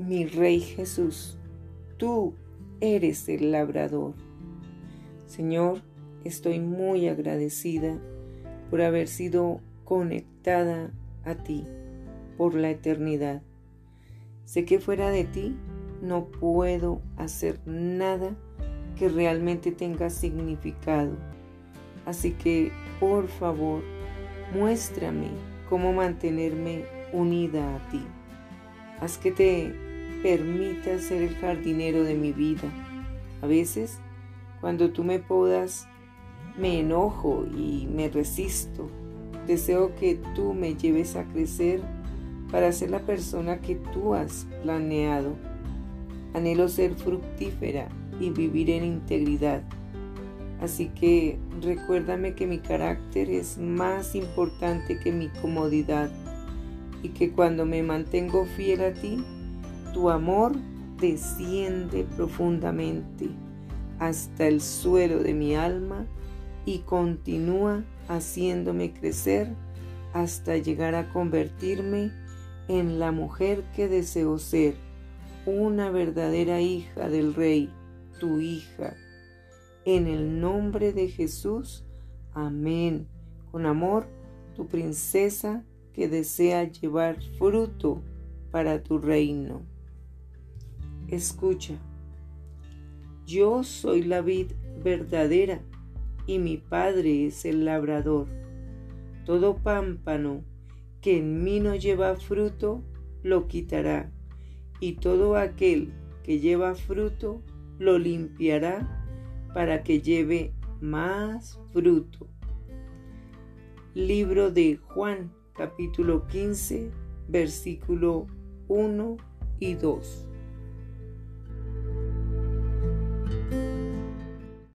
mi Rey Jesús, tú eres el labrador. Señor, estoy muy agradecida por haber sido conectada a ti por la eternidad. Sé que fuera de ti no puedo hacer nada que realmente tenga significado. Así que, por favor, muéstrame cómo mantenerme unida a ti. Haz que te permita ser el jardinero de mi vida. A veces, cuando tú me podas, me enojo y me resisto. Deseo que tú me lleves a crecer para ser la persona que tú has planeado. Anhelo ser fructífera y vivir en integridad. Así que recuérdame que mi carácter es más importante que mi comodidad y que cuando me mantengo fiel a ti, tu amor desciende profundamente hasta el suelo de mi alma y continúa haciéndome crecer hasta llegar a convertirme en la mujer que deseo ser, una verdadera hija del Rey, tu hija. En el nombre de Jesús, amén. Con amor, tu princesa que desea llevar fruto para tu reino. Escucha, yo soy la vid verdadera y mi Padre es el labrador. Todo pámpano que en mí no lleva fruto, lo quitará, y todo aquel que lleva fruto, lo limpiará para que lleve más fruto. Libro de Juan capítulo 15 versículo 1 y 2.